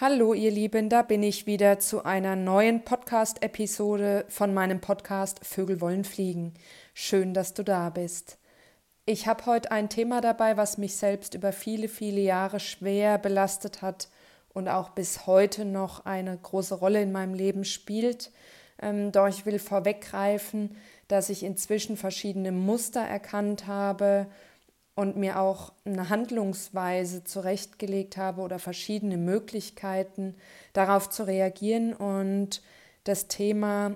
Hallo ihr Lieben, da bin ich wieder zu einer neuen Podcast-Episode von meinem Podcast Vögel wollen fliegen. Schön, dass du da bist. Ich habe heute ein Thema dabei, was mich selbst über viele, viele Jahre schwer belastet hat und auch bis heute noch eine große Rolle in meinem Leben spielt. Ähm, doch ich will vorweggreifen, dass ich inzwischen verschiedene Muster erkannt habe, und mir auch eine Handlungsweise zurechtgelegt habe oder verschiedene Möglichkeiten darauf zu reagieren. Und das Thema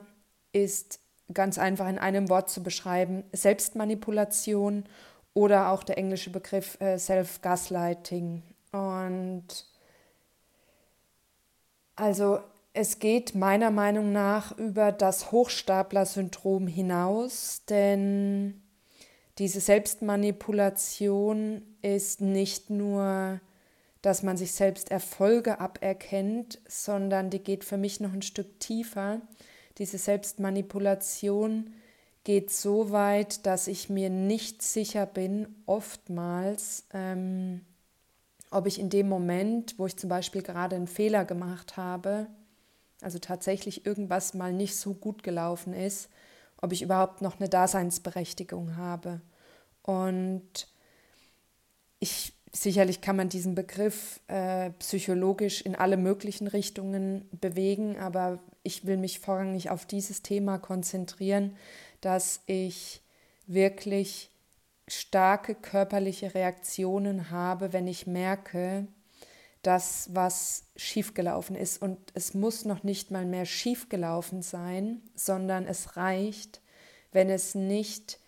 ist ganz einfach in einem Wort zu beschreiben, Selbstmanipulation oder auch der englische Begriff äh, Self-Gaslighting. Und also es geht meiner Meinung nach über das Hochstapler-Syndrom hinaus, denn diese Selbstmanipulation ist nicht nur, dass man sich selbst Erfolge aberkennt, sondern die geht für mich noch ein Stück tiefer. Diese Selbstmanipulation geht so weit, dass ich mir nicht sicher bin, oftmals, ähm, ob ich in dem Moment, wo ich zum Beispiel gerade einen Fehler gemacht habe, also tatsächlich irgendwas mal nicht so gut gelaufen ist, ob ich überhaupt noch eine Daseinsberechtigung habe. Und ich sicherlich kann man diesen Begriff äh, psychologisch in alle möglichen Richtungen bewegen, aber ich will mich vorrangig auf dieses Thema konzentrieren, dass ich wirklich starke körperliche Reaktionen habe, wenn ich merke, dass was schiefgelaufen ist. Und es muss noch nicht mal mehr schiefgelaufen sein, sondern es reicht, wenn es nicht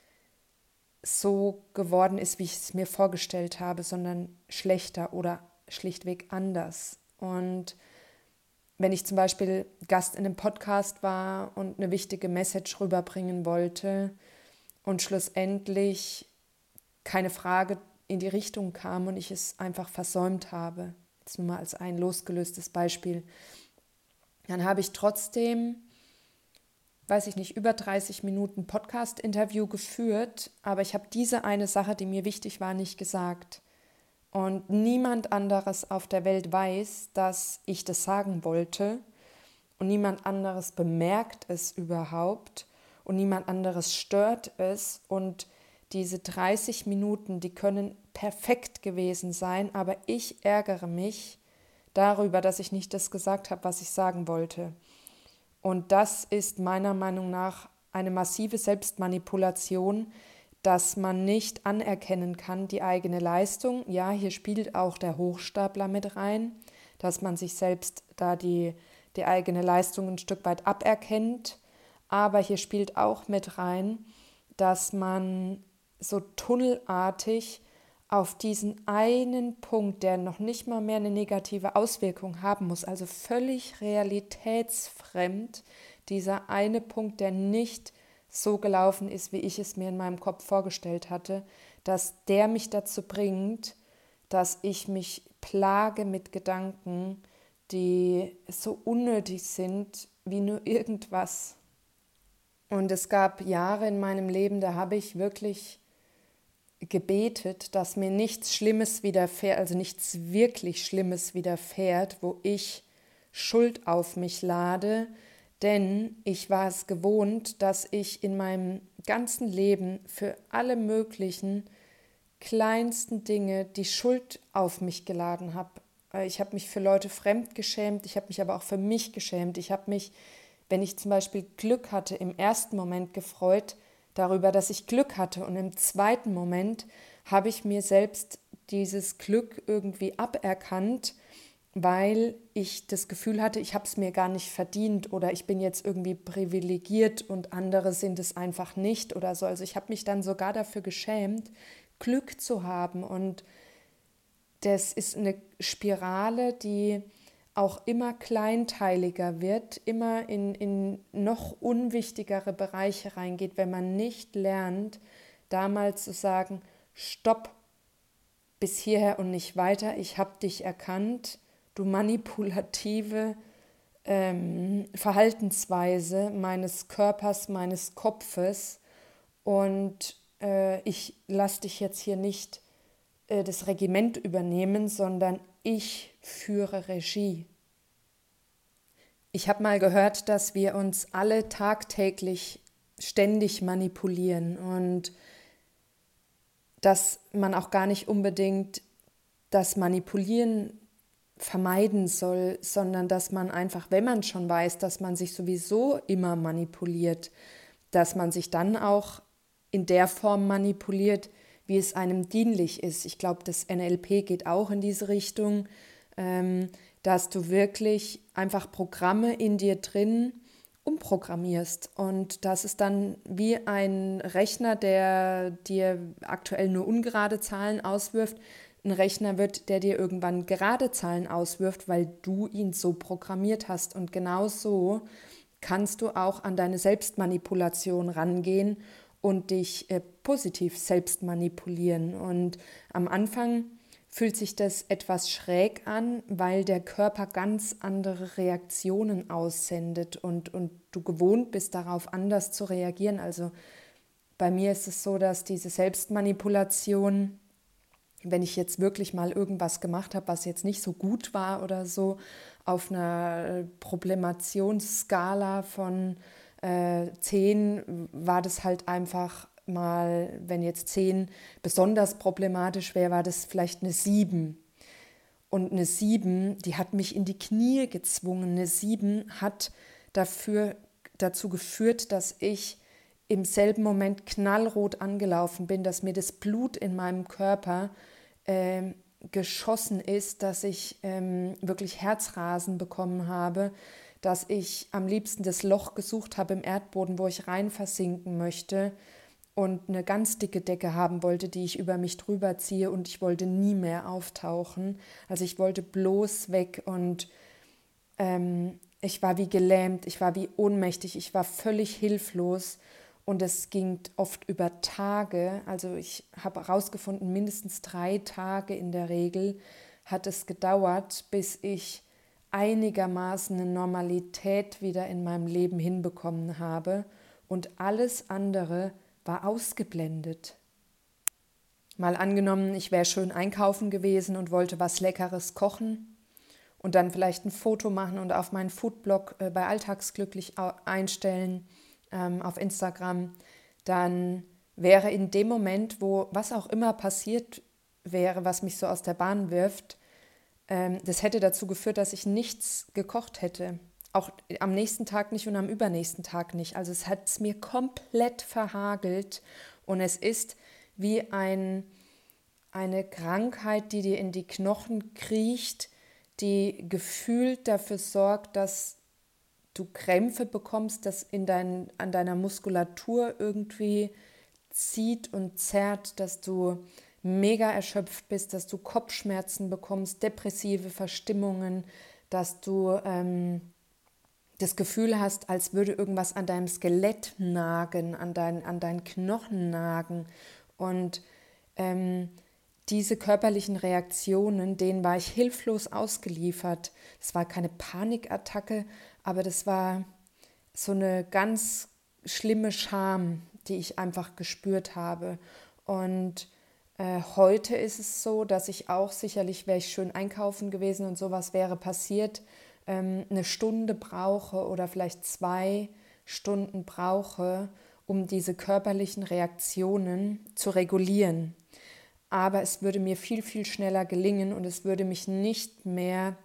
so geworden ist, wie ich es mir vorgestellt habe, sondern schlechter oder schlichtweg anders. Und wenn ich zum Beispiel Gast in einem Podcast war und eine wichtige Message rüberbringen wollte und schlussendlich keine Frage in die Richtung kam und ich es einfach versäumt habe, jetzt nur mal als ein losgelöstes Beispiel, dann habe ich trotzdem, weiß ich nicht, über 30 Minuten Podcast-Interview geführt, aber ich habe diese eine Sache, die mir wichtig war, nicht gesagt. Und niemand anderes auf der Welt weiß, dass ich das sagen wollte. Und niemand anderes bemerkt es überhaupt. Und niemand anderes stört es. Und diese 30 Minuten, die können perfekt gewesen sein, aber ich ärgere mich darüber, dass ich nicht das gesagt habe, was ich sagen wollte. Und das ist meiner Meinung nach eine massive Selbstmanipulation, dass man nicht anerkennen kann, die eigene Leistung. Ja, hier spielt auch der Hochstapler mit rein, dass man sich selbst da die, die eigene Leistung ein Stück weit aberkennt. Aber hier spielt auch mit rein, dass man so tunnelartig auf diesen einen Punkt, der noch nicht mal mehr eine negative Auswirkung haben muss, also völlig realitätsfremd, dieser eine Punkt, der nicht so gelaufen ist, wie ich es mir in meinem Kopf vorgestellt hatte, dass der mich dazu bringt, dass ich mich plage mit Gedanken, die so unnötig sind wie nur irgendwas. Und es gab Jahre in meinem Leben, da habe ich wirklich gebetet, dass mir nichts Schlimmes widerfährt, also nichts wirklich Schlimmes widerfährt, wo ich Schuld auf mich lade, denn ich war es gewohnt, dass ich in meinem ganzen Leben für alle möglichen kleinsten Dinge die Schuld auf mich geladen habe. Ich habe mich für Leute fremd geschämt, ich habe mich aber auch für mich geschämt. Ich habe mich, wenn ich zum Beispiel Glück hatte, im ersten Moment gefreut, darüber, dass ich Glück hatte. Und im zweiten Moment habe ich mir selbst dieses Glück irgendwie aberkannt, weil ich das Gefühl hatte, ich habe es mir gar nicht verdient oder ich bin jetzt irgendwie privilegiert und andere sind es einfach nicht oder so. Also ich habe mich dann sogar dafür geschämt, Glück zu haben. Und das ist eine Spirale, die auch immer kleinteiliger wird, immer in, in noch unwichtigere Bereiche reingeht, wenn man nicht lernt, damals zu sagen, stopp, bis hierher und nicht weiter, ich habe dich erkannt, du manipulative ähm, Verhaltensweise meines Körpers, meines Kopfes und äh, ich lasse dich jetzt hier nicht äh, das Regiment übernehmen, sondern ich führe Regie. Ich habe mal gehört, dass wir uns alle tagtäglich ständig manipulieren und dass man auch gar nicht unbedingt das Manipulieren vermeiden soll, sondern dass man einfach, wenn man schon weiß, dass man sich sowieso immer manipuliert, dass man sich dann auch in der Form manipuliert, wie es einem dienlich ist. Ich glaube, das NLP geht auch in diese Richtung, ähm, dass du wirklich einfach Programme in dir drin umprogrammierst. Und das ist dann wie ein Rechner, der dir aktuell nur ungerade Zahlen auswirft, ein Rechner wird, der dir irgendwann gerade Zahlen auswirft, weil du ihn so programmiert hast. Und genau so kannst du auch an deine Selbstmanipulation rangehen und dich äh, positiv selbst manipulieren. Und am Anfang fühlt sich das etwas schräg an, weil der Körper ganz andere Reaktionen aussendet und, und du gewohnt bist, darauf anders zu reagieren. Also bei mir ist es so, dass diese Selbstmanipulation wenn ich jetzt wirklich mal irgendwas gemacht habe, was jetzt nicht so gut war oder so, auf einer äh, Problemationsskala von äh, 10 war das halt einfach mal, wenn jetzt 10 besonders problematisch wäre, war das vielleicht eine 7. Und eine 7, die hat mich in die Knie gezwungen. Eine 7 hat dafür, dazu geführt, dass ich im selben Moment knallrot angelaufen bin, dass mir das Blut in meinem Körper äh, geschossen ist, dass ich ähm, wirklich Herzrasen bekommen habe, dass ich am liebsten das Loch gesucht habe im Erdboden, wo ich rein versinken möchte und eine ganz dicke Decke haben wollte, die ich über mich drüber ziehe und ich wollte nie mehr auftauchen. Also ich wollte bloß weg und ähm, ich war wie gelähmt, ich war wie ohnmächtig, ich war völlig hilflos und es ging oft über Tage. Also ich habe herausgefunden, mindestens drei Tage in der Regel hat es gedauert, bis ich einigermaßen eine Normalität wieder in meinem Leben hinbekommen habe und alles andere war ausgeblendet. Mal angenommen, ich wäre schön einkaufen gewesen und wollte was Leckeres kochen und dann vielleicht ein Foto machen und auf meinen Foodblog äh, bei Alltagsglücklich einstellen ähm, auf Instagram, dann wäre in dem Moment, wo was auch immer passiert wäre, was mich so aus der Bahn wirft, ähm, das hätte dazu geführt, dass ich nichts gekocht hätte. Auch am nächsten Tag nicht und am übernächsten Tag nicht. Also es hat es mir komplett verhagelt und es ist wie ein, eine Krankheit, die dir in die Knochen kriecht, die gefühlt dafür sorgt, dass du Krämpfe bekommst, das in dein, an deiner Muskulatur irgendwie zieht und zerrt, dass du mega erschöpft bist, dass du Kopfschmerzen bekommst, depressive Verstimmungen, dass du ähm, das Gefühl hast, als würde irgendwas an deinem Skelett nagen, an, dein, an deinen Knochen nagen. Und ähm, diese körperlichen Reaktionen, denen war ich hilflos ausgeliefert. Es war keine Panikattacke, aber das war so eine ganz schlimme Scham, die ich einfach gespürt habe. Und äh, heute ist es so, dass ich auch sicherlich, wäre ich schön einkaufen gewesen und sowas wäre passiert, ähm, eine Stunde brauche oder vielleicht zwei Stunden brauche, um diese körperlichen Reaktionen zu regulieren. Aber es würde mir viel, viel schneller gelingen und es würde mich nicht mehr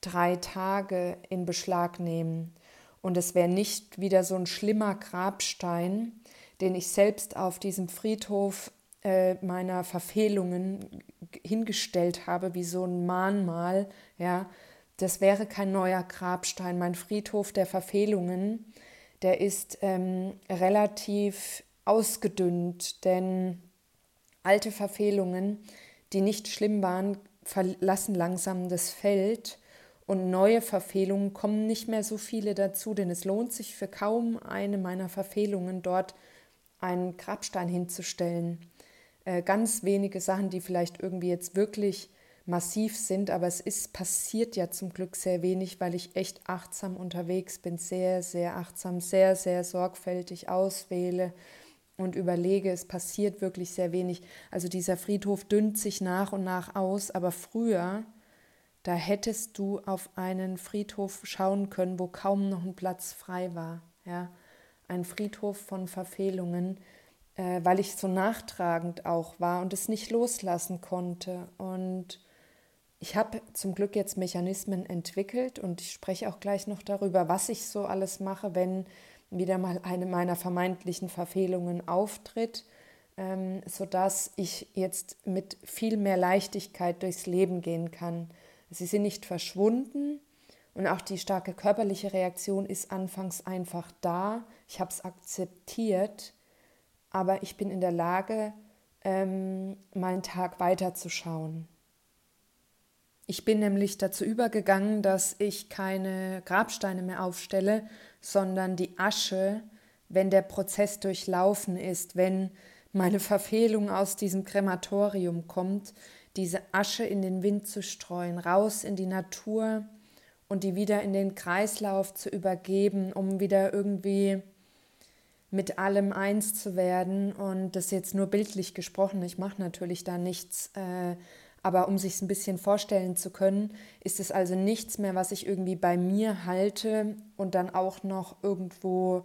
drei Tage in Beschlag nehmen. Und es wäre nicht wieder so ein schlimmer Grabstein, den ich selbst auf diesem Friedhof äh, meiner Verfehlungen hingestellt habe, wie so ein Mahnmal. Ja, das wäre kein neuer Grabstein. Mein Friedhof der Verfehlungen, der ist ähm, relativ ausgedünnt, denn alte Verfehlungen, die nicht schlimm waren, verlassen langsam das Feld und neue Verfehlungen kommen nicht mehr so viele dazu, denn es lohnt sich für kaum eine meiner Verfehlungen dort einen Grabstein hinzustellen. Äh, ganz wenige Sachen, die vielleicht irgendwie jetzt wirklich massiv sind, aber es ist passiert ja zum Glück sehr wenig, weil ich echt achtsam unterwegs bin, sehr, sehr achtsam, sehr, sehr sorgfältig auswähle und überlege, es passiert wirklich sehr wenig. Also dieser Friedhof dünnt sich nach und nach aus, aber früher da hättest du auf einen Friedhof schauen können, wo kaum noch ein Platz frei war. Ja? Ein Friedhof von Verfehlungen, äh, weil ich so nachtragend auch war und es nicht loslassen konnte. Und ich habe zum Glück jetzt Mechanismen entwickelt und ich spreche auch gleich noch darüber, was ich so alles mache, wenn wieder mal eine meiner vermeintlichen Verfehlungen auftritt, ähm, sodass ich jetzt mit viel mehr Leichtigkeit durchs Leben gehen kann. Sie sind nicht verschwunden und auch die starke körperliche Reaktion ist anfangs einfach da. Ich habe es akzeptiert, aber ich bin in der Lage, ähm, meinen Tag weiterzuschauen. Ich bin nämlich dazu übergegangen, dass ich keine Grabsteine mehr aufstelle, sondern die Asche, wenn der Prozess durchlaufen ist, wenn meine Verfehlung aus diesem Krematorium kommt, diese Asche in den Wind zu streuen, raus in die Natur und die wieder in den Kreislauf zu übergeben, um wieder irgendwie mit allem eins zu werden. Und das jetzt nur bildlich gesprochen, ich mache natürlich da nichts, äh, aber um sich es ein bisschen vorstellen zu können, ist es also nichts mehr, was ich irgendwie bei mir halte und dann auch noch irgendwo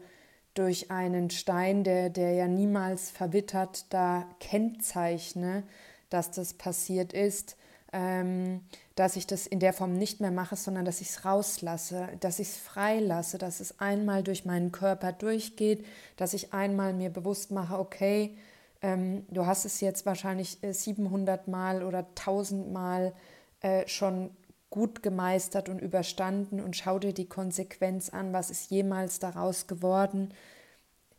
durch einen Stein, der, der ja niemals verwittert, da kennzeichne, dass das passiert ist, ähm, dass ich das in der Form nicht mehr mache, sondern dass ich es rauslasse, dass ich es freilasse, dass es einmal durch meinen Körper durchgeht, dass ich einmal mir bewusst mache, okay, ähm, du hast es jetzt wahrscheinlich 700 äh, Mal oder 1000 Mal äh, schon gut gemeistert und überstanden und schau dir die Konsequenz an, was ist jemals daraus geworden?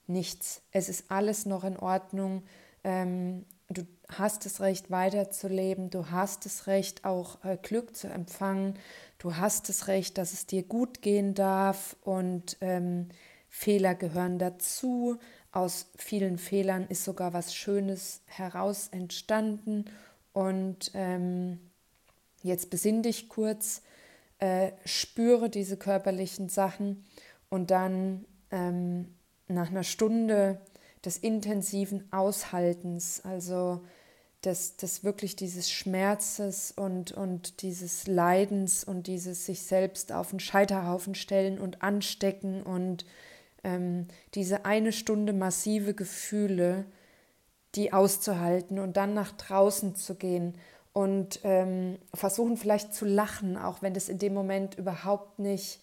Nichts. Es ist alles noch in Ordnung. Ähm, du hast das Recht weiterzuleben, du hast das Recht auch äh, Glück zu empfangen, du hast das Recht, dass es dir gut gehen darf und ähm, Fehler gehören dazu. Aus vielen Fehlern ist sogar was Schönes heraus entstanden. Und ähm, jetzt besinn dich kurz, äh, spüre diese körperlichen Sachen und dann ähm, nach einer Stunde des intensiven Aushaltens, also des, des wirklich dieses Schmerzes und, und dieses Leidens und dieses sich selbst auf den Scheiterhaufen stellen und anstecken und ähm, diese eine Stunde massive Gefühle, die auszuhalten und dann nach draußen zu gehen und ähm, versuchen vielleicht zu lachen, auch wenn das in dem Moment überhaupt nicht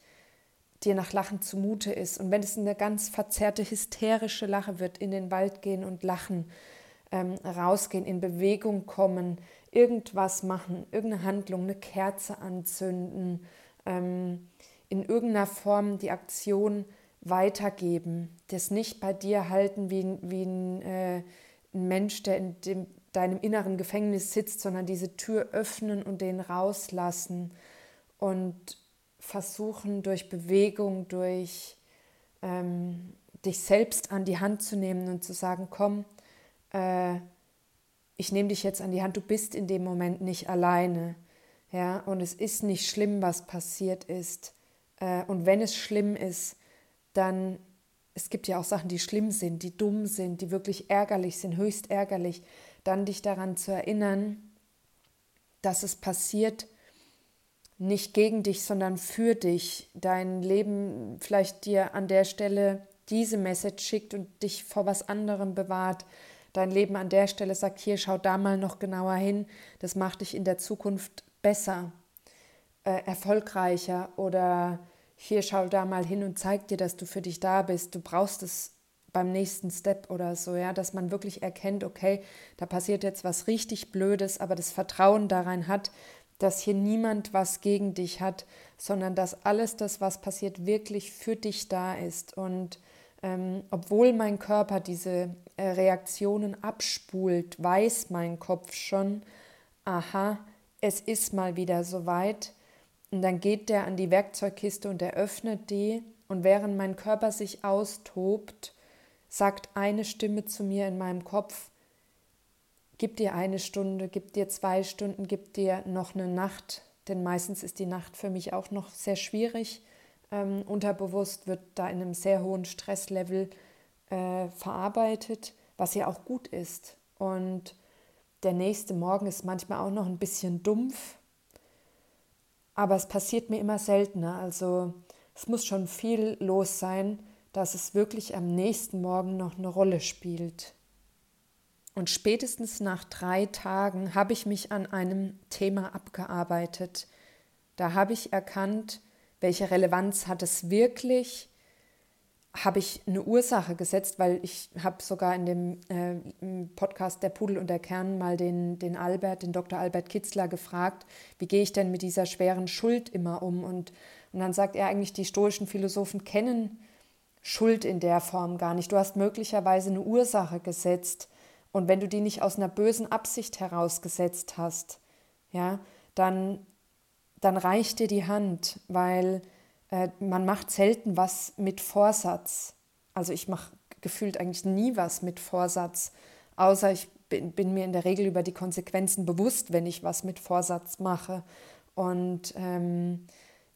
dir nach Lachen zumute ist. Und wenn es eine ganz verzerrte, hysterische Lache wird, in den Wald gehen und lachen, ähm, rausgehen, in Bewegung kommen, irgendwas machen, irgendeine Handlung, eine Kerze anzünden, ähm, in irgendeiner Form die Aktion weitergeben, das nicht bei dir halten wie, wie ein, äh, ein Mensch, der in dem, deinem inneren Gefängnis sitzt, sondern diese Tür öffnen und den rauslassen und versuchen durch Bewegung, durch ähm, dich selbst an die Hand zu nehmen und zu sagen, komm, äh, ich nehme dich jetzt an die Hand, du bist in dem Moment nicht alleine. Ja, und es ist nicht schlimm, was passiert ist. Äh, und wenn es schlimm ist, dann, es gibt ja auch Sachen, die schlimm sind, die dumm sind, die wirklich ärgerlich sind, höchst ärgerlich, dann dich daran zu erinnern, dass es passiert, nicht gegen dich, sondern für dich, dein Leben vielleicht dir an der Stelle diese Message schickt und dich vor was anderem bewahrt, dein Leben an der Stelle sagt, hier schau da mal noch genauer hin, das macht dich in der Zukunft besser, äh, erfolgreicher oder hier schau da mal hin und zeig dir, dass du für dich da bist, du brauchst es beim nächsten Step oder so, ja, dass man wirklich erkennt, okay, da passiert jetzt was richtig Blödes, aber das Vertrauen daran hat, dass hier niemand was gegen dich hat, sondern dass alles das, was passiert, wirklich für dich da ist. Und ähm, obwohl mein Körper diese äh, Reaktionen abspult, weiß mein Kopf schon, aha, es ist mal wieder soweit. Und dann geht der an die Werkzeugkiste und er öffnet die. Und während mein Körper sich austobt, sagt eine Stimme zu mir in meinem Kopf, gib dir eine Stunde, gib dir zwei Stunden, gib dir noch eine Nacht, denn meistens ist die Nacht für mich auch noch sehr schwierig. Ähm, unterbewusst wird da in einem sehr hohen Stresslevel äh, verarbeitet, was ja auch gut ist. Und der nächste Morgen ist manchmal auch noch ein bisschen dumpf, Aber es passiert mir immer seltener. Also es muss schon viel los sein, dass es wirklich am nächsten Morgen noch eine Rolle spielt. Und spätestens nach drei Tagen habe ich mich an einem Thema abgearbeitet. Da habe ich erkannt, welche Relevanz hat es wirklich, habe ich eine Ursache gesetzt, weil ich habe sogar in dem äh, Podcast Der Pudel und der Kern mal den, den Albert, den Dr. Albert Kitzler gefragt, wie gehe ich denn mit dieser schweren Schuld immer um? Und, und dann sagt er eigentlich, die stoischen Philosophen kennen Schuld in der Form gar nicht. Du hast möglicherweise eine Ursache gesetzt und wenn du die nicht aus einer bösen Absicht herausgesetzt hast, ja, dann, dann reicht dir die Hand, weil äh, man macht selten was mit Vorsatz. Also ich mache gefühlt eigentlich nie was mit Vorsatz, außer ich bin, bin, mir in der Regel über die Konsequenzen bewusst, wenn ich was mit Vorsatz mache. Und ähm,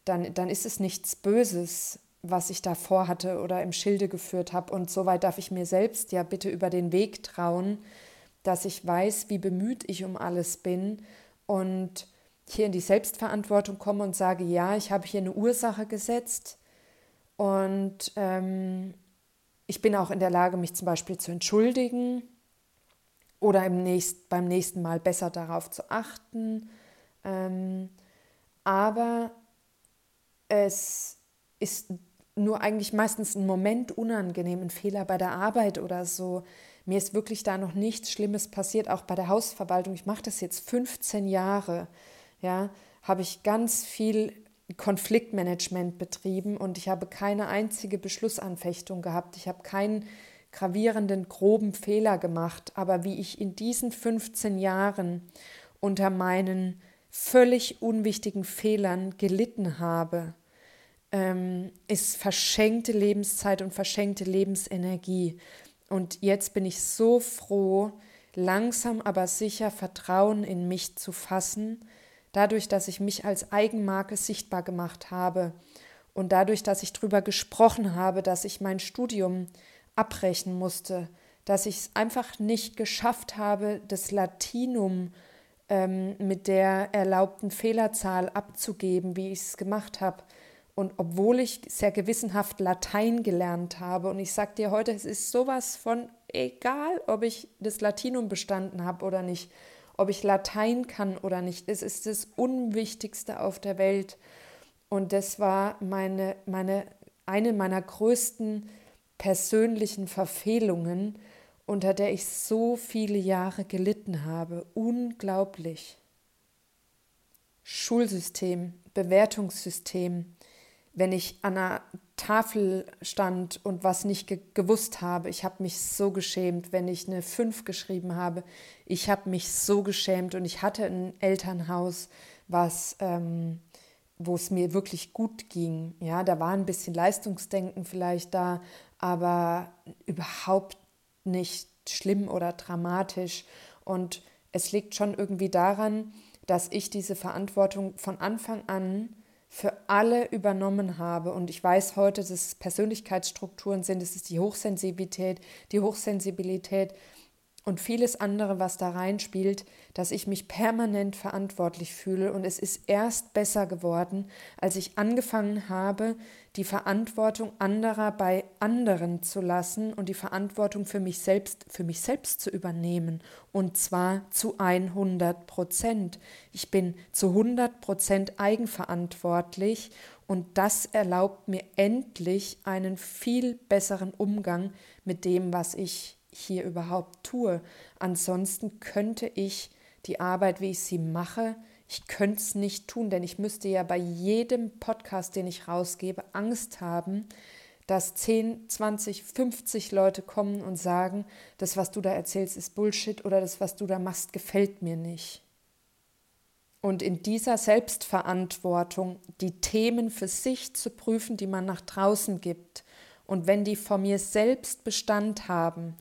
dann, dann ist es nichts Böses was ich da vorhatte oder im Schilde geführt habe. Und soweit darf ich mir selbst ja bitte über den Weg trauen, dass ich weiß, wie bemüht ich um alles bin und hier in die Selbstverantwortung komme und sage, ja, ich habe hier eine Ursache gesetzt und ähm, ich bin auch in der Lage, mich zum Beispiel zu entschuldigen oder im nächst, beim nächsten Mal besser darauf zu achten. Ähm, aber es ist nur eigentlich meistens ein Moment unangenehm, ein Fehler bei der Arbeit oder so. Mir ist wirklich da noch nichts Schlimmes passiert, auch bei der Hausverwaltung. Ich mache das jetzt 15 Jahre. Ja, habe ich ganz viel Konfliktmanagement betrieben und ich habe keine einzige Beschlussanfechtung gehabt. Ich habe keinen gravierenden, groben Fehler gemacht. Aber wie ich in diesen 15 Jahren unter meinen völlig unwichtigen Fehlern gelitten habe, ähm, ist verschenkte Lebenszeit und verschenkte Lebensenergie. Und jetzt bin ich so froh, langsam aber sicher Vertrauen in mich zu fassen, dadurch, dass ich mich als Eigenmarke sichtbar gemacht habe und dadurch, dass ich darüber gesprochen habe, dass ich mein Studium abbrechen musste, dass ich es einfach nicht geschafft habe, das Latinum ähm, mit der erlaubten Fehlerzahl abzugeben, wie ich es gemacht habe, und obwohl ich sehr gewissenhaft Latein gelernt habe, und ich sage dir heute, es ist sowas von egal, ob ich das Latinum bestanden habe oder nicht, ob ich Latein kann oder nicht, es ist das Unwichtigste auf der Welt. Und das war meine, meine, eine meiner größten persönlichen Verfehlungen, unter der ich so viele Jahre gelitten habe. Unglaublich. Schulsystem, Bewertungssystem, wenn ich an einer Tafel stand und was nicht ge gewusst habe. Ich habe mich so geschämt, wenn ich eine 5 geschrieben habe. Ich habe mich so geschämt und ich hatte ein Elternhaus, was, ähm, wo es mir wirklich gut ging. Ja, da war ein bisschen Leistungsdenken vielleicht da, aber überhaupt nicht schlimm oder dramatisch. Und es liegt schon irgendwie daran, dass ich diese Verantwortung von Anfang an für alle übernommen habe. Und ich weiß heute, dass es Persönlichkeitsstrukturen sind, es ist die Hochsensibilität, die Hochsensibilität und vieles andere, was da reinspielt, dass ich mich permanent verantwortlich fühle. Und es ist erst besser geworden, als ich angefangen habe, die Verantwortung anderer bei anderen zu lassen und die Verantwortung für mich selbst, für mich selbst zu übernehmen. Und zwar zu 100 Prozent. Ich bin zu 100 Prozent eigenverantwortlich und das erlaubt mir endlich einen viel besseren Umgang mit dem, was ich hier überhaupt tue. Ansonsten könnte ich die Arbeit, wie ich sie mache, ich könnte es nicht tun, denn ich müsste ja bei jedem Podcast, den ich rausgebe, Angst haben, dass 10, 20, 50 Leute kommen und sagen, das, was du da erzählst, ist Bullshit oder das, was du da machst, gefällt mir nicht. Und in dieser Selbstverantwortung die Themen für sich zu prüfen, die man nach draußen gibt. Und wenn die vor mir selbst Bestand haben,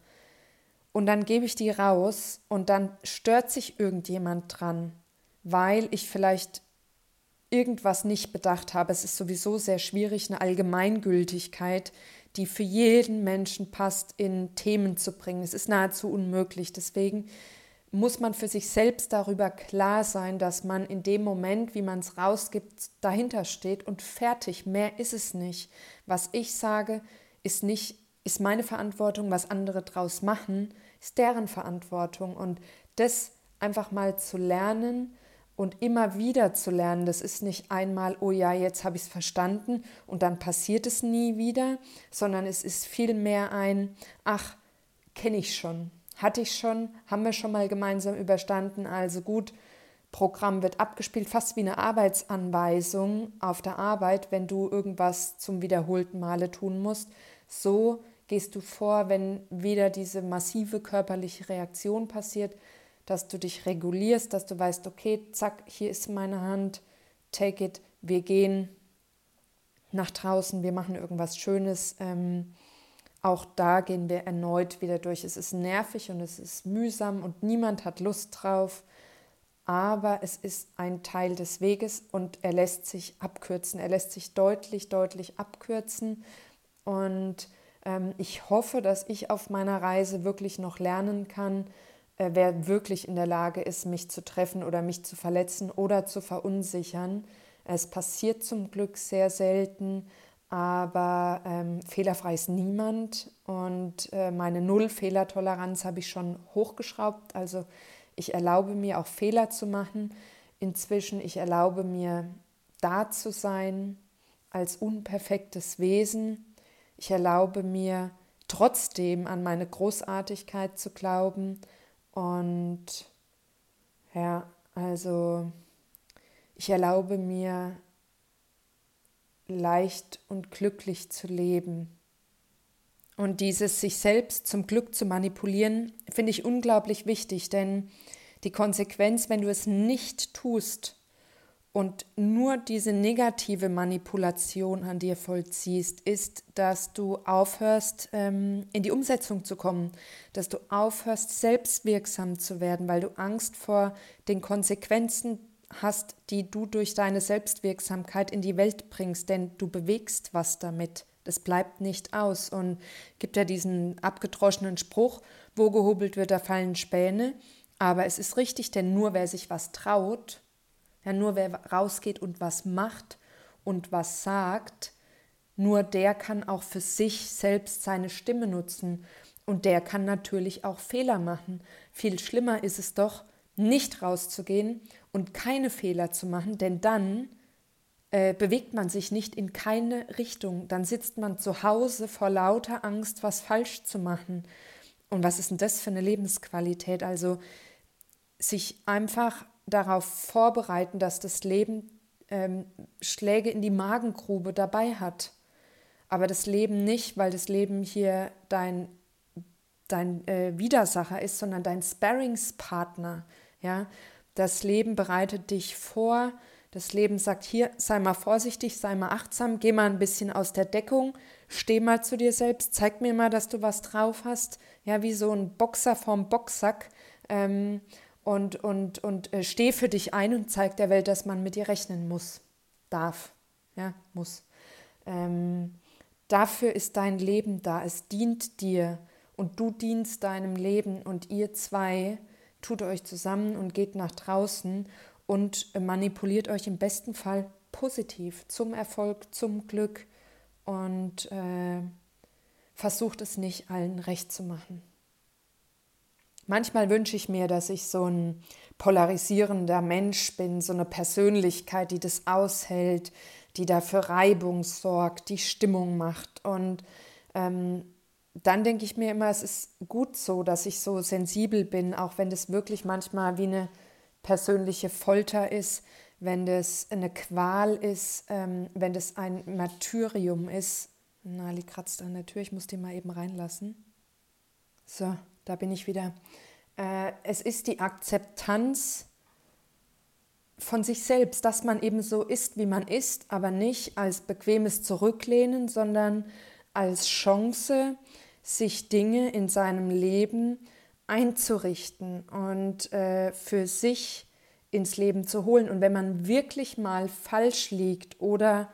und dann gebe ich die raus und dann stört sich irgendjemand dran, weil ich vielleicht irgendwas nicht bedacht habe. Es ist sowieso sehr schwierig, eine Allgemeingültigkeit, die für jeden Menschen passt, in Themen zu bringen. Es ist nahezu unmöglich. Deswegen muss man für sich selbst darüber klar sein, dass man in dem Moment, wie man es rausgibt, dahinter steht und fertig. Mehr ist es nicht. Was ich sage, ist nicht, ist meine Verantwortung, was andere draus machen, ist deren Verantwortung. Und das einfach mal zu lernen und immer wieder zu lernen, das ist nicht einmal, oh ja, jetzt habe ich es verstanden und dann passiert es nie wieder, sondern es ist vielmehr ein, ach, kenne ich schon hatte ich schon, haben wir schon mal gemeinsam überstanden. Also gut, Programm wird abgespielt, fast wie eine Arbeitsanweisung auf der Arbeit, wenn du irgendwas zum wiederholten Male tun musst. So gehst du vor, wenn wieder diese massive körperliche Reaktion passiert, dass du dich regulierst, dass du weißt, okay, zack, hier ist meine Hand, take it, wir gehen nach draußen, wir machen irgendwas Schönes. Ähm, auch da gehen wir erneut wieder durch. Es ist nervig und es ist mühsam und niemand hat Lust drauf, aber es ist ein Teil des Weges und er lässt sich abkürzen. Er lässt sich deutlich, deutlich abkürzen. Und ich hoffe, dass ich auf meiner Reise wirklich noch lernen kann, äh, wer wirklich in der Lage ist, mich zu treffen oder mich zu verletzen oder zu verunsichern. Es passiert zum Glück sehr selten, aber ähm, fehlerfrei ist niemand und äh, meine Null-Fehlertoleranz habe ich schon hochgeschraubt. Also ich erlaube mir auch Fehler zu machen. Inzwischen, ich erlaube mir da zu sein als unperfektes Wesen. Ich erlaube mir trotzdem an meine Großartigkeit zu glauben und ja, also ich erlaube mir leicht und glücklich zu leben. Und dieses sich selbst zum Glück zu manipulieren, finde ich unglaublich wichtig, denn die Konsequenz, wenn du es nicht tust und nur diese negative Manipulation an dir vollziehst, ist, dass du aufhörst, ähm, in die Umsetzung zu kommen, dass du aufhörst, selbstwirksam zu werden, weil du Angst vor den Konsequenzen hast, die du durch deine Selbstwirksamkeit in die Welt bringst, denn du bewegst was damit. Das bleibt nicht aus. Und gibt ja diesen abgedroschenen Spruch, wo gehobelt wird, da fallen Späne. Aber es ist richtig, denn nur wer sich was traut, ja, nur wer rausgeht und was macht und was sagt, nur der kann auch für sich selbst seine Stimme nutzen. Und der kann natürlich auch Fehler machen. Viel schlimmer ist es doch, nicht rauszugehen und keine Fehler zu machen, denn dann äh, bewegt man sich nicht in keine Richtung. Dann sitzt man zu Hause vor lauter Angst, was falsch zu machen. Und was ist denn das für eine Lebensqualität? Also sich einfach darauf vorbereiten, dass das Leben ähm, Schläge in die Magengrube dabei hat. Aber das Leben nicht, weil das Leben hier dein, dein äh, Widersacher ist, sondern dein Sparringspartner. Ja, das Leben bereitet dich vor. Das Leben sagt hier, sei mal vorsichtig, sei mal achtsam, geh mal ein bisschen aus der Deckung, steh mal zu dir selbst, zeig mir mal, dass du was drauf hast. Ja, wie so ein Boxer vorm Boxsack. Ähm, und und, und äh, steh für dich ein und zeig der Welt, dass man mit dir rechnen muss. Darf. Ja, muss. Ähm, dafür ist dein Leben da. Es dient dir und du dienst deinem Leben und ihr zwei tut euch zusammen und geht nach draußen und manipuliert euch im besten Fall positiv zum Erfolg, zum Glück und äh, versucht es nicht allen recht zu machen. Manchmal wünsche ich mir, dass ich so ein polarisierender Mensch bin, so eine Persönlichkeit, die das aushält, die dafür Reibung sorgt, die Stimmung macht. Und ähm, dann denke ich mir immer, es ist gut so, dass ich so sensibel bin, auch wenn das wirklich manchmal wie eine persönliche Folter ist, wenn das eine Qual ist, ähm, wenn das ein Martyrium ist. Nali kratzt an der Tür, ich muss die mal eben reinlassen. So, da bin ich wieder. Äh, es ist die Akzeptanz von sich selbst, dass man eben so ist, wie man ist, aber nicht als bequemes Zurücklehnen, sondern als Chance, sich Dinge in seinem Leben einzurichten und äh, für sich ins Leben zu holen. Und wenn man wirklich mal falsch liegt oder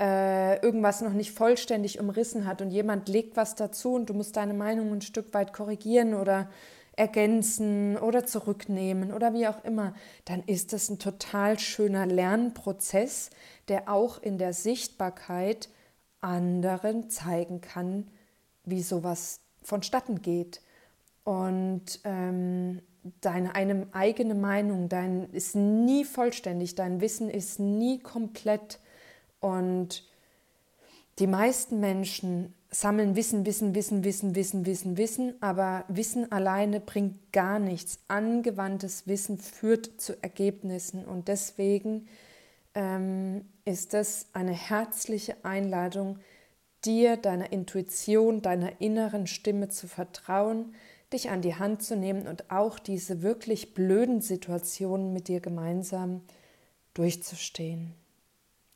äh, irgendwas noch nicht vollständig umrissen hat und jemand legt was dazu und du musst deine Meinung ein Stück weit korrigieren oder ergänzen oder zurücknehmen oder wie auch immer, dann ist das ein total schöner Lernprozess, der auch in der Sichtbarkeit anderen zeigen kann, wie sowas vonstatten geht. Und ähm, deine eine eigene Meinung, dein ist nie vollständig, dein Wissen ist nie komplett. Und die meisten Menschen sammeln Wissen, Wissen, Wissen, Wissen, Wissen, Wissen, Wissen, aber Wissen alleine bringt gar nichts. Angewandtes Wissen führt zu Ergebnissen und deswegen ähm, ist es eine herzliche Einladung, dir, deiner Intuition, deiner inneren Stimme zu vertrauen, dich an die Hand zu nehmen und auch diese wirklich blöden Situationen mit dir gemeinsam durchzustehen.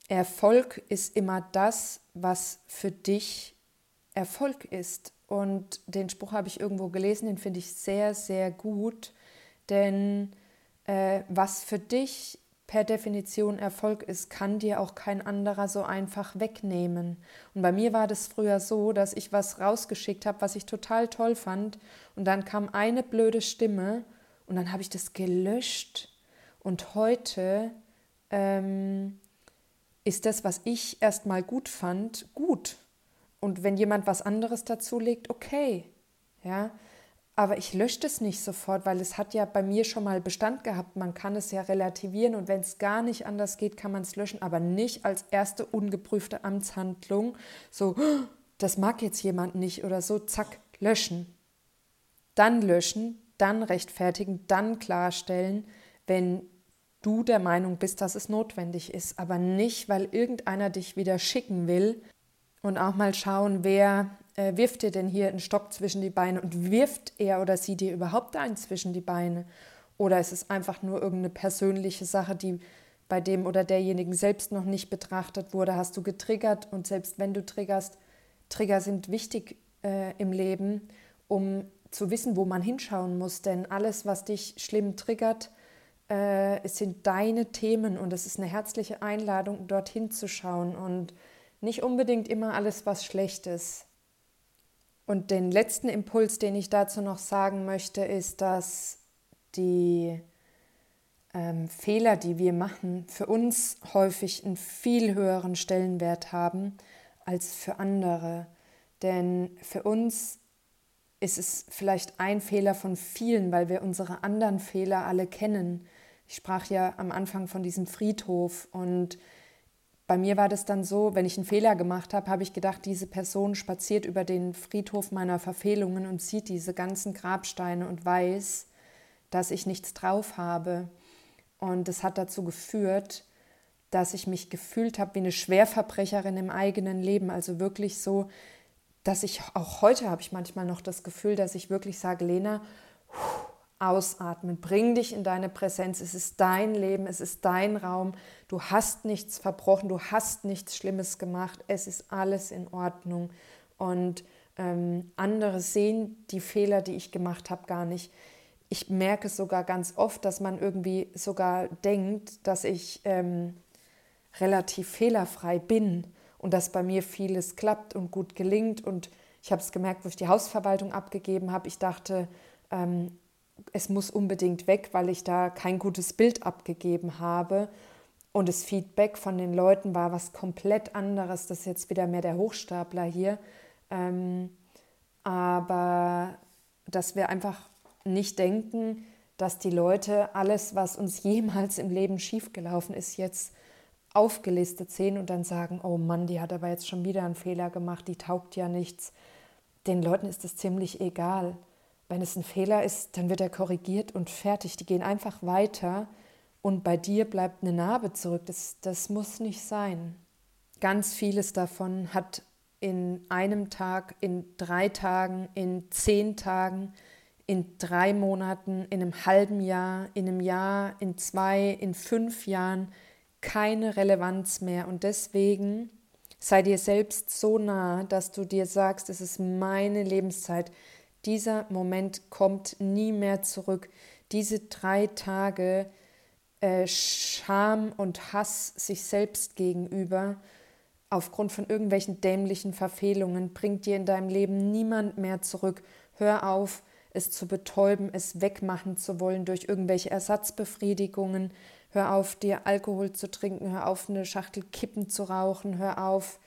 Erfolg ist immer das, was für dich Erfolg ist. Und den Spruch habe ich irgendwo gelesen, den finde ich sehr, sehr gut. Denn äh, was für dich per Definition Erfolg ist, kann dir auch kein anderer so einfach wegnehmen. Und bei mir war das früher so, dass ich was rausgeschickt habe, was ich total toll fand. Und dann kam eine blöde Stimme und dann habe ich das gelöscht. Und heute ähm, ist das, was ich erstmal gut fand, gut. Und wenn jemand was anderes dazu legt, okay. Ja, aber ich lösche es nicht sofort, weil es hat ja bei mir schon mal Bestand gehabt. Man kann es ja relativieren und wenn es gar nicht anders geht, kann man es löschen, aber nicht als erste ungeprüfte Amtshandlung. So, das mag jetzt jemand nicht oder so, zack, löschen. Dann löschen, dann rechtfertigen, dann klarstellen, wenn du der Meinung bist, dass es notwendig ist, aber nicht, weil irgendeiner dich wieder schicken will und auch mal schauen, wer äh, wirft dir denn hier einen Stock zwischen die Beine und wirft er oder sie dir überhaupt einen zwischen die Beine? Oder ist es einfach nur irgendeine persönliche Sache, die bei dem oder derjenigen selbst noch nicht betrachtet wurde? Hast du getriggert? Und selbst wenn du triggerst, Trigger sind wichtig äh, im Leben, um zu wissen, wo man hinschauen muss. Denn alles, was dich schlimm triggert, äh, es sind deine Themen und es ist eine herzliche Einladung, dorthin zu schauen und nicht unbedingt immer alles, was schlecht ist. Und den letzten Impuls, den ich dazu noch sagen möchte, ist, dass die ähm, Fehler, die wir machen, für uns häufig einen viel höheren Stellenwert haben als für andere. Denn für uns ist es vielleicht ein Fehler von vielen, weil wir unsere anderen Fehler alle kennen. Ich sprach ja am Anfang von diesem Friedhof und bei mir war das dann so, wenn ich einen Fehler gemacht habe, habe ich gedacht, diese Person spaziert über den Friedhof meiner Verfehlungen und sieht diese ganzen Grabsteine und weiß, dass ich nichts drauf habe. Und das hat dazu geführt, dass ich mich gefühlt habe wie eine Schwerverbrecherin im eigenen Leben. Also wirklich so, dass ich auch heute habe ich manchmal noch das Gefühl, dass ich wirklich sage, Lena, ausatmen, bring dich in deine Präsenz. Es ist dein Leben, es ist dein Raum. Du hast nichts verbrochen, du hast nichts Schlimmes gemacht. Es ist alles in Ordnung. Und ähm, andere sehen die Fehler, die ich gemacht habe, gar nicht. Ich merke sogar ganz oft, dass man irgendwie sogar denkt, dass ich ähm, relativ fehlerfrei bin und dass bei mir vieles klappt und gut gelingt. Und ich habe es gemerkt, wo ich die Hausverwaltung abgegeben habe. Ich dachte, ähm, es muss unbedingt weg, weil ich da kein gutes Bild abgegeben habe. Und das Feedback von den Leuten war was komplett anderes. Das ist jetzt wieder mehr der Hochstapler hier. Ähm, aber dass wir einfach nicht denken, dass die Leute alles, was uns jemals im Leben schiefgelaufen ist, jetzt aufgelistet sehen und dann sagen, oh Mann, die hat aber jetzt schon wieder einen Fehler gemacht, die taugt ja nichts. Den Leuten ist es ziemlich egal. Wenn es ein Fehler ist, dann wird er korrigiert und fertig. Die gehen einfach weiter und bei dir bleibt eine Narbe zurück. Das, das muss nicht sein. Ganz vieles davon hat in einem Tag, in drei Tagen, in zehn Tagen, in drei Monaten, in einem halben Jahr, in einem Jahr, in zwei, in fünf Jahren keine Relevanz mehr. Und deswegen sei dir selbst so nah, dass du dir sagst, es ist meine Lebenszeit. Dieser Moment kommt nie mehr zurück. Diese drei Tage äh, Scham und Hass sich selbst gegenüber aufgrund von irgendwelchen dämlichen Verfehlungen bringt dir in deinem Leben niemand mehr zurück. Hör auf, es zu betäuben, es wegmachen zu wollen durch irgendwelche Ersatzbefriedigungen. Hör auf, dir Alkohol zu trinken, hör auf, eine Schachtel Kippen zu rauchen, hör auf,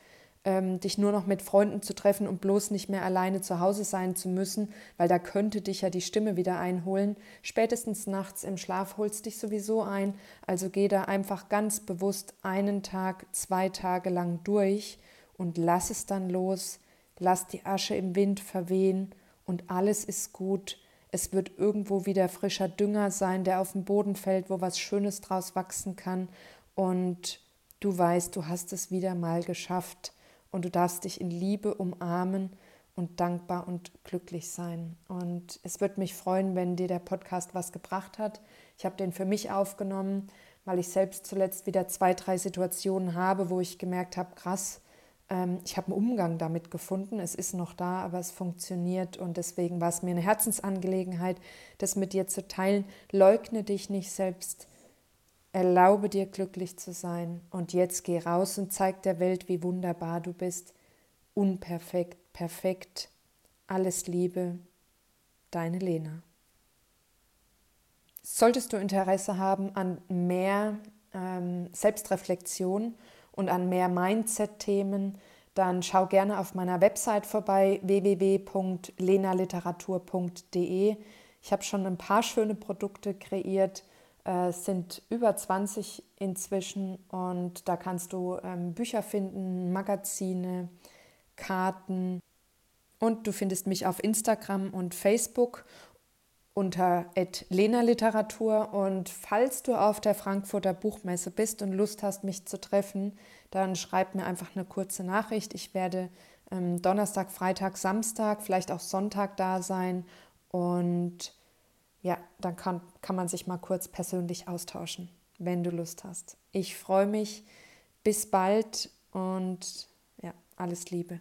ähm, dich nur noch mit Freunden zu treffen und bloß nicht mehr alleine zu Hause sein zu müssen, weil da könnte dich ja die Stimme wieder einholen. Spätestens nachts im Schlaf holst dich sowieso ein, also geh da einfach ganz bewusst einen Tag, zwei Tage lang durch und lass es dann los, lass die Asche im Wind verwehen und alles ist gut. Es wird irgendwo wieder frischer Dünger sein, der auf den Boden fällt, wo was Schönes draus wachsen kann und du weißt, du hast es wieder mal geschafft und du darfst dich in Liebe umarmen und dankbar und glücklich sein. Und es würde mich freuen, wenn dir der Podcast was gebracht hat. Ich habe den für mich aufgenommen, weil ich selbst zuletzt wieder zwei, drei Situationen habe, wo ich gemerkt habe, krass, ähm, ich habe einen Umgang damit gefunden. Es ist noch da, aber es funktioniert und deswegen war es mir eine Herzensangelegenheit, das mit dir zu teilen. Leugne dich nicht selbst. Erlaube dir glücklich zu sein und jetzt geh raus und zeig der Welt, wie wunderbar du bist. Unperfekt, perfekt. Alles Liebe, deine Lena. Solltest du Interesse haben an mehr ähm, Selbstreflexion und an mehr Mindset-Themen, dann schau gerne auf meiner Website vorbei www.lenaliteratur.de. Ich habe schon ein paar schöne Produkte kreiert es sind über 20 inzwischen und da kannst du ähm, Bücher finden, Magazine, Karten. Und du findest mich auf Instagram und Facebook unter Lena Literatur. Und falls du auf der Frankfurter Buchmesse bist und Lust hast, mich zu treffen, dann schreib mir einfach eine kurze Nachricht. Ich werde ähm, Donnerstag, Freitag, Samstag, vielleicht auch Sonntag da sein. Und ja, dann kann, kann man sich mal kurz persönlich austauschen, wenn du Lust hast. Ich freue mich. Bis bald und ja, alles Liebe.